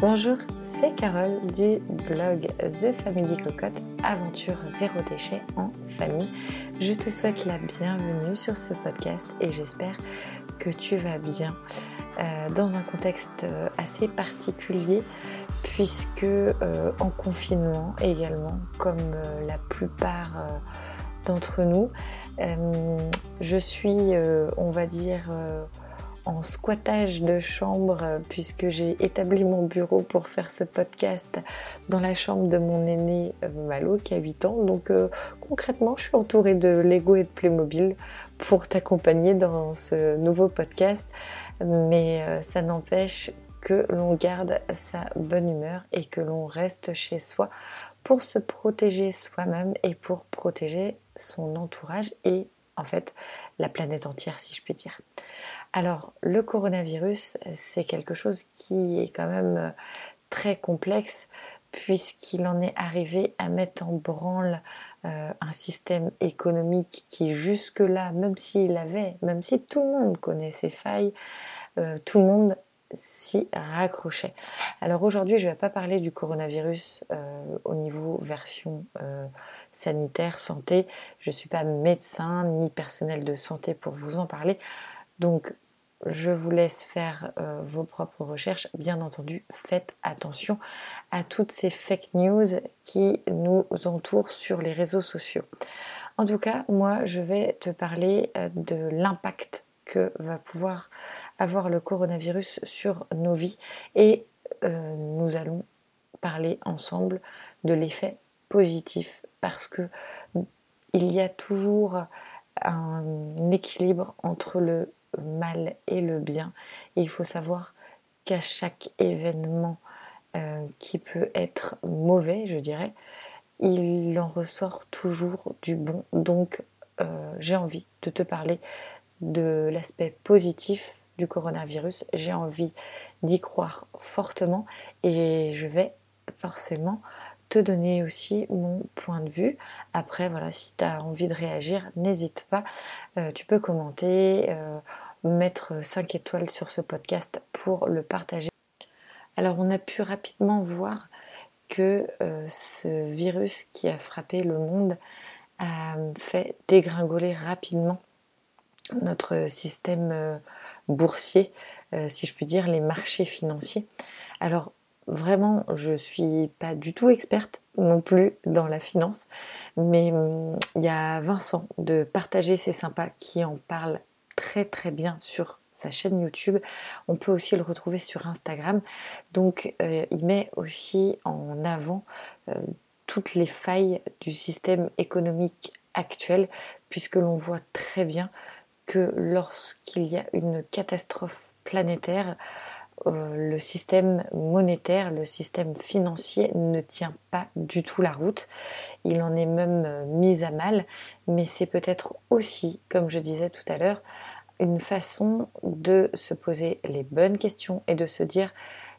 Bonjour, c'est Carole du blog The Family Cocotte, aventure zéro déchet en famille. Je te souhaite la bienvenue sur ce podcast et j'espère que tu vas bien euh, dans un contexte euh, assez particulier puisque euh, en confinement également, comme la plupart d'entre nous, je suis, on va dire, squattage de chambre euh, puisque j'ai établi mon bureau pour faire ce podcast dans la chambre de mon aîné euh, Malo qui a 8 ans. Donc euh, concrètement, je suis entourée de Lego et de Playmobil pour t'accompagner dans ce nouveau podcast. Mais ça n'empêche que l'on garde sa bonne humeur et que l'on reste chez soi pour se protéger soi-même et pour protéger son entourage et en fait la planète entière si je puis dire. Alors, le coronavirus, c'est quelque chose qui est quand même euh, très complexe puisqu'il en est arrivé à mettre en branle euh, un système économique qui jusque-là, même s'il avait, même si tout le monde connaît ses failles, euh, tout le monde s'y raccrochait. Alors aujourd'hui, je ne vais pas parler du coronavirus au niveau version sanitaire, santé. Je ne suis pas médecin ni personnel de santé pour vous en parler. Donc, je vous laisse faire euh, vos propres recherches. Bien entendu, faites attention à toutes ces fake news qui nous entourent sur les réseaux sociaux. En tout cas, moi, je vais te parler euh, de l'impact que va pouvoir avoir le coronavirus sur nos vies et euh, nous allons parler ensemble de l'effet positif parce que il y a toujours un équilibre entre le mal et le bien. Il faut savoir qu'à chaque événement euh, qui peut être mauvais, je dirais, il en ressort toujours du bon. Donc euh, j'ai envie de te parler de l'aspect positif du coronavirus. J'ai envie d'y croire fortement et je vais forcément te donner aussi mon point de vue. Après, voilà, si tu as envie de réagir, n'hésite pas. Euh, tu peux commenter, euh, mettre 5 étoiles sur ce podcast pour le partager. Alors, on a pu rapidement voir que euh, ce virus qui a frappé le monde a fait dégringoler rapidement notre système boursier, si je puis dire, les marchés financiers. Alors, Vraiment, je suis pas du tout experte non plus dans la finance, mais hum, il y a Vincent de Partager c'est sympa qui en parle très très bien sur sa chaîne YouTube. On peut aussi le retrouver sur Instagram. Donc euh, il met aussi en avant euh, toutes les failles du système économique actuel, puisque l'on voit très bien que lorsqu'il y a une catastrophe planétaire, le système monétaire, le système financier ne tient pas du tout la route. Il en est même euh, mis à mal, mais c'est peut-être aussi, comme je disais tout à l'heure, une façon de se poser les bonnes questions et de se dire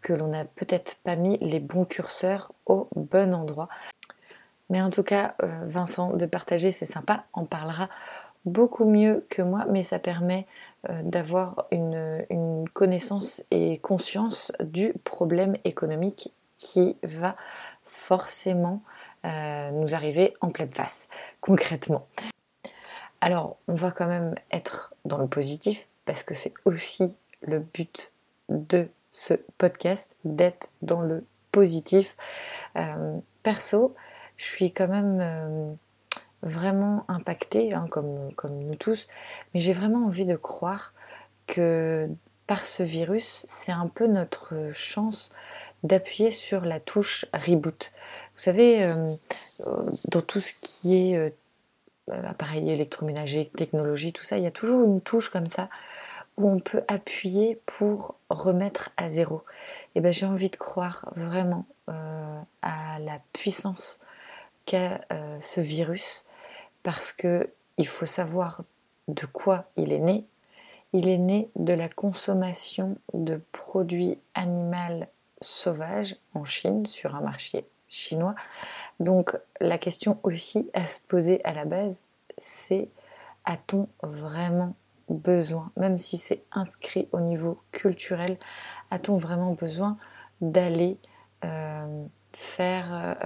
que l'on n'a peut-être pas mis les bons curseurs au bon endroit. Mais en tout cas, euh, Vincent, de partager, c'est sympa, on parlera beaucoup mieux que moi, mais ça permet euh, d'avoir une, connaissance et conscience du problème économique qui va forcément euh, nous arriver en pleine face, concrètement. Alors, on va quand même être dans le positif, parce que c'est aussi le but de ce podcast, d'être dans le positif. Euh, perso, je suis quand même vraiment impacté, hein, comme, comme nous tous, mais j'ai vraiment envie de croire que par ce virus, c'est un peu notre chance d'appuyer sur la touche reboot. Vous savez, euh, dans tout ce qui est euh, appareil électroménager, technologie, tout ça, il y a toujours une touche comme ça où on peut appuyer pour remettre à zéro. Et ben j'ai envie de croire vraiment euh, à la puissance qu'a ce virus parce que il faut savoir de quoi il est né. Il est né de la consommation de produits animaux sauvages en Chine sur un marché chinois. Donc la question aussi à se poser à la base, c'est a-t-on vraiment besoin, même si c'est inscrit au niveau culturel, a-t-on vraiment besoin d'aller faire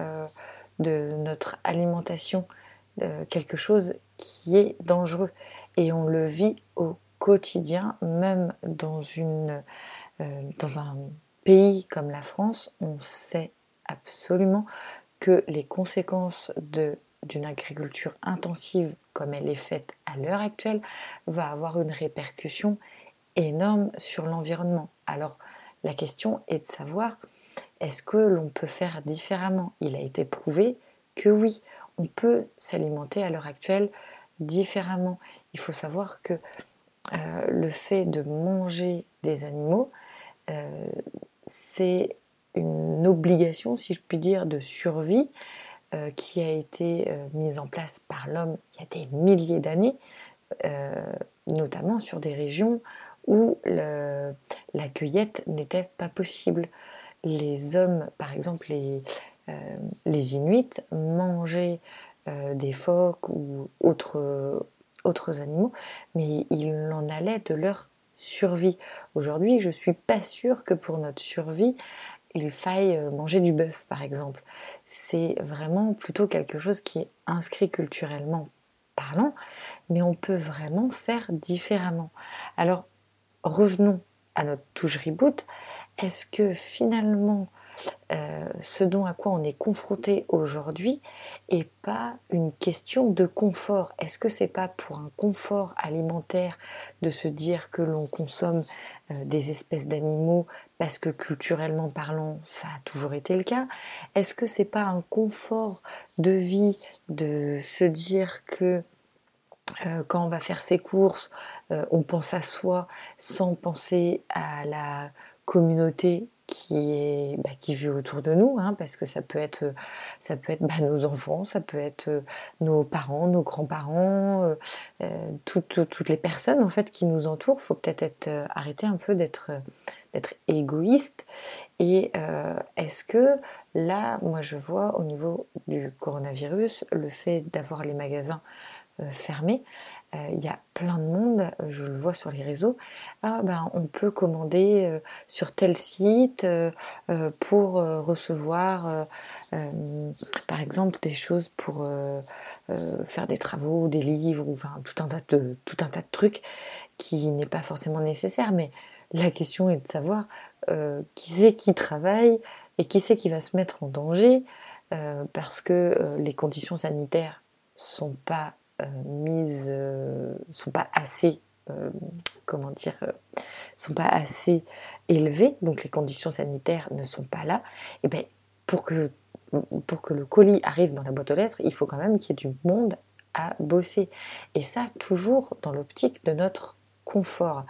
de notre alimentation quelque chose qui est dangereux. Et on le vit au quotidien, même dans, une, dans un pays comme la France, on sait absolument que les conséquences d'une agriculture intensive comme elle est faite à l'heure actuelle va avoir une répercussion énorme sur l'environnement. Alors la question est de savoir est-ce que l'on peut faire différemment? Il a été prouvé que oui, on peut s'alimenter à l'heure actuelle différemment. Il faut savoir que euh, le fait de manger des animaux, euh, c'est une obligation, si je puis dire, de survie euh, qui a été mise en place par l'homme il y a des milliers d'années, notamment sur des régions où la cueillette n'était pas possible. Les hommes, par exemple les, les Inuits, mangeaient des phoques ou autres, autres animaux, mais il en allait de leur survie. Aujourd'hui, je ne suis pas sûre que pour notre survie, il faille euh, manger du bœuf, par exemple. C'est vraiment plutôt quelque chose qui est inscrit culturellement parlant, mais on peut vraiment faire différemment. Alors, revenons à notre touche reboot. Est-ce que finalement, euh, ce dont à quoi on est confronté aujourd'hui est pas une question de confort. Est-ce que c'est pas pour un confort alimentaire de se dire que l'on consomme euh, des espèces d'animaux parce que culturellement parlant, ça a toujours été le cas? Est-ce que c'est pas un confort de vie de se dire que euh, quand on va faire ses courses, on pense à soi sans penser à la communauté qui est bah, qui vit autour de nous, hein, parce que ça peut être ça peut être bah, nos enfants, ça peut être euh, nos parents, nos grands-parents, euh, euh, toutes, les personnes en fait qui nous entourent. Il faut peut-être être, arrêter un peu d'être d'être égoïste. Et est-ce que là, moi je vois au niveau du coronavirus, le fait d'avoir les magasins fermés, euh, il y a plein de monde, je le vois sur les réseaux, ah, ben, on peut commander euh, sur tel site euh, pour recevoir par exemple des choses pour faire des travaux, des livres, ou tout, un tas de, tout un tas de trucs qui n'est pas forcément nécessaire. Mais la question est de savoir qui c'est qui travaille et qui c'est qui va se mettre en danger parce que les conditions sanitaires sont pas euh, mises euh, sont pas assez euh, comment dire, sont pas assez élevées, donc les conditions sanitaires ne sont pas là, et eh bien pour que, pour que le colis arrive dans la boîte aux lettres, il faut quand même qu'il y ait du monde à bosser. Et ça, toujours dans l'optique de notre confort.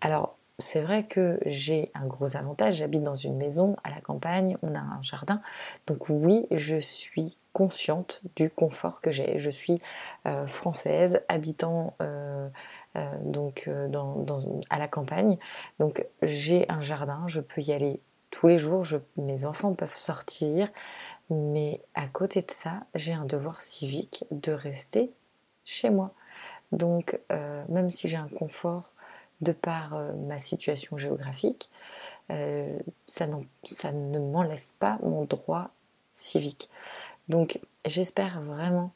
Alors, c'est vrai que j'ai un gros avantage, j'habite dans une maison à la campagne, on a un jardin, donc oui, je suis consciente du confort que j'ai. Je suis euh, française, habitant euh, euh, donc à la campagne, donc j'ai un jardin, je peux y aller tous les jours, mes enfants peuvent sortir, mais à côté de ça, j'ai un devoir civique de rester chez moi. Donc même si j'ai un confort de par ma situation géographique, ça, ça ne m'enlève pas mon droit civique. Donc j'espère vraiment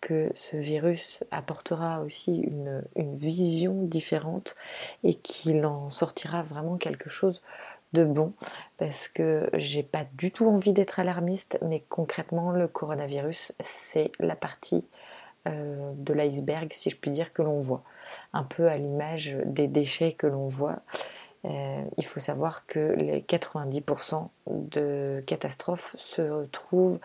que ce virus apportera aussi une, vision différente et qu'il en sortira vraiment quelque chose de bon. Parce que j'ai pas du tout envie d'être alarmiste mais concrètement le coronavirus c'est la partie euh, de l'iceberg si je puis dire que l'on voit. Un peu à l'image des déchets que l'on voit euh, il faut savoir que les 90% de catastrophes se trouvent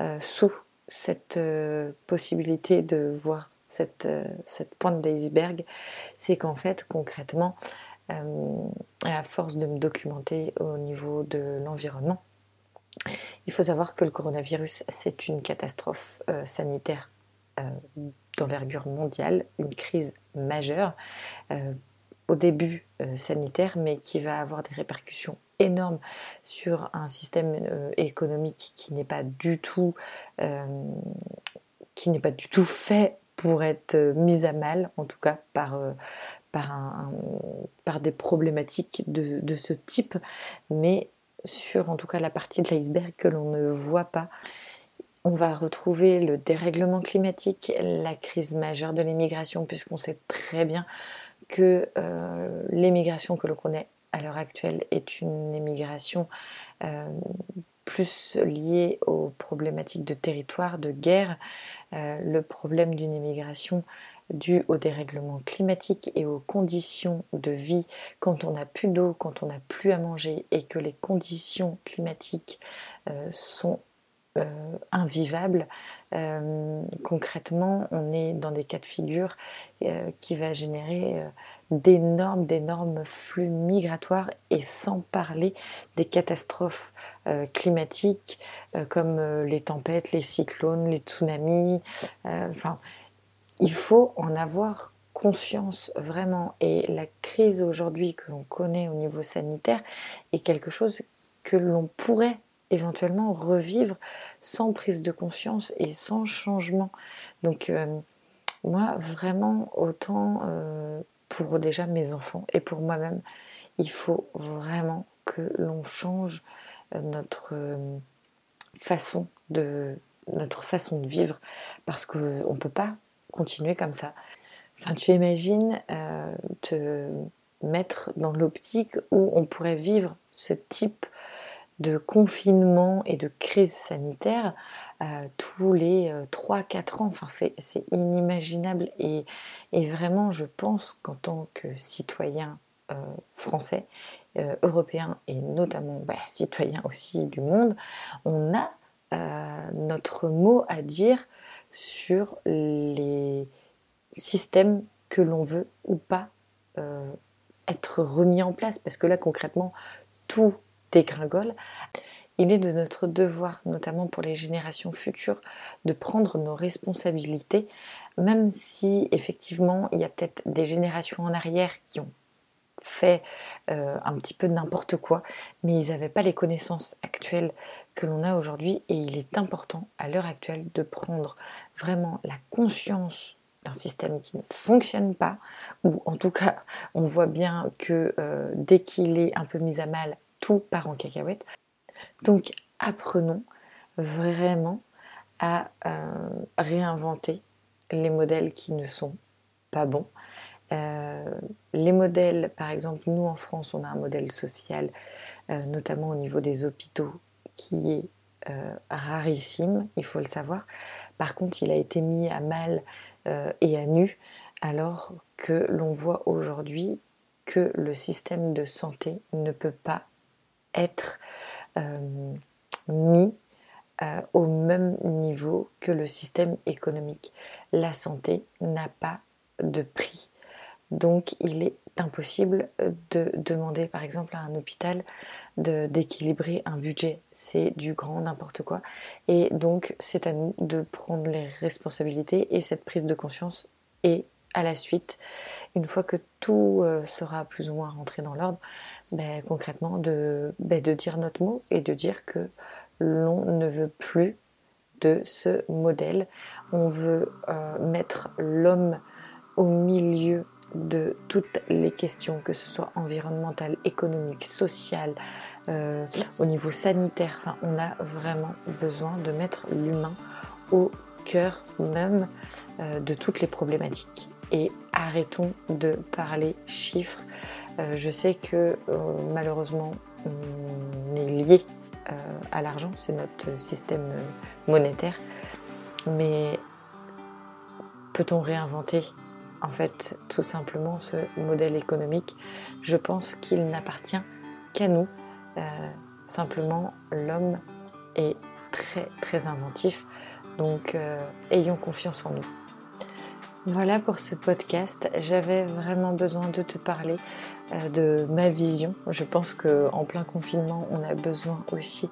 euh, sous cette euh, possibilité de voir cette, cette pointe d'iceberg. C'est qu'en fait, concrètement, à force de me documenter au niveau de l'environnement, il faut savoir que le coronavirus, c'est une catastrophe sanitaire d'envergure mondiale, une crise majeure au début euh, sanitaire, mais qui va avoir des répercussions énormes sur un système euh, économique qui n'est pas du tout euh, qui n'est pas du tout fait pour être mis à mal, en tout cas par, par, un, par des problématiques de, de, ce type. Mais sur en tout cas la partie de l'iceberg que l'on ne voit pas. On va retrouver le dérèglement climatique, la crise majeure de l'immigration, puisqu'on sait très bien que euh, l'immigration que l'on connaît à l'heure actuelle est une immigration euh, plus liée aux problématiques de territoire, de guerre. Euh, le problème d'une immigration dû au dérèglement climatique et aux conditions de vie quand on n'a plus d'eau, quand on n'a plus à manger et que les conditions climatiques sont euh, invivables. Euh, concrètement, on est dans des cas de figure qui va générer d'énormes, d'énormes flux migratoires et sans parler des catastrophes climatiques comme les tempêtes, les cyclones, les tsunamis. enfin, il faut en avoir conscience vraiment. Et la crise aujourd'hui que l'on connaît au niveau sanitaire est quelque chose que l'on pourrait éventuellement revivre sans prise de conscience et sans changement. Donc euh, moi, vraiment, autant euh, pour déjà mes enfants et pour moi-même, il faut vraiment que l'on change euh, notre façon de notre façon de vivre parce qu'on ne peut pas continuer comme ça. Enfin, tu imagines te mettre dans l'optique où on pourrait vivre ce type de confinement et de crise sanitaire euh, tous les 3-4 euh, ans. Enfin, c'est inimaginable et, vraiment, je pense qu'en tant que citoyen français, européen et notamment bah, citoyen aussi du monde, on a notre mot à dire sur les systèmes que l'on veut ou pas euh, être remis en place. Parce que là, concrètement, tout dégringole. Il est de notre devoir, notamment pour les générations futures, de prendre nos responsabilités, même si effectivement il y a peut-être des générations en arrière qui ont fait euh, un petit peu n'importe quoi, mais ils n'avaient pas les connaissances actuelles que l'on a aujourd'hui et il est important à l'heure actuelle de prendre vraiment la conscience d'un système qui ne fonctionne pas, ou en tout cas on voit bien que euh, dès qu'il est un peu mis à mal, tout part en cacahuète. Donc apprenons vraiment à euh, réinventer les modèles qui ne sont pas bons, euh, les modèles, par exemple, nous en France, on a un modèle social, euh, notamment au niveau des hôpitaux, qui est rarissime, il faut le savoir. Par contre, il a été mis à mal et à nu, alors que l'on voit aujourd'hui que le système de santé ne peut pas être mis au même niveau que le système économique. La santé n'a pas de prix donc il est impossible de demander par exemple à un hôpital d'équilibrer un budget. C'est du grand n'importe quoi. Et donc c'est à nous de prendre les responsabilités et cette prise de conscience et à la suite, une fois que tout euh, sera plus ou moins rentré dans l'ordre, ben, concrètement de, ben, de dire notre mot et de dire que l'on ne veut plus de ce modèle. On veut euh, mettre l'homme au milieu de toutes les questions, que ce soit environnementales, économiques, sociales, euh, au niveau sanitaire. Enfin, on a vraiment besoin de mettre l'humain au cœur même euh, de toutes les problématiques. Arrêtons de parler chiffres. Euh, je sais que malheureusement, on est lié à l'argent, c'est notre système monétaire. Mais peut-on réinventer en fait tout simplement ce modèle économique? Je pense qu'il n'appartient qu'à nous. Euh, simplement, l'homme est très très inventif, donc euh, ayons confiance en nous. Voilà pour ce podcast. J'avais vraiment besoin de te parler euh, de ma vision. Je pense qu'en plein confinement, on a besoin aussi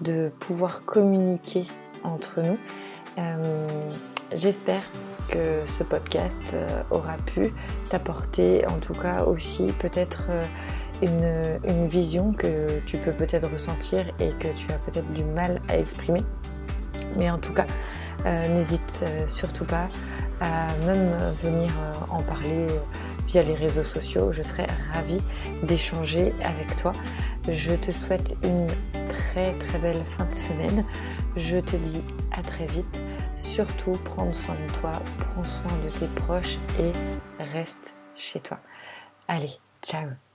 de pouvoir communiquer entre nous. J'espère que ce podcast euh, aura pu t'apporter en tout cas aussi peut-être euh, une, vision que tu peux peut-être ressentir et que tu as peut-être du mal à exprimer. Mais en tout cas, euh, n'hésite surtout pas à même venir en parler via les réseaux sociaux. Je serais ravie d'échanger avec toi. Je te souhaite une très très belle fin de semaine. Je te dis à très vite. Surtout, prends soin de toi, prends soin de tes proches et reste chez toi. Allez, ciao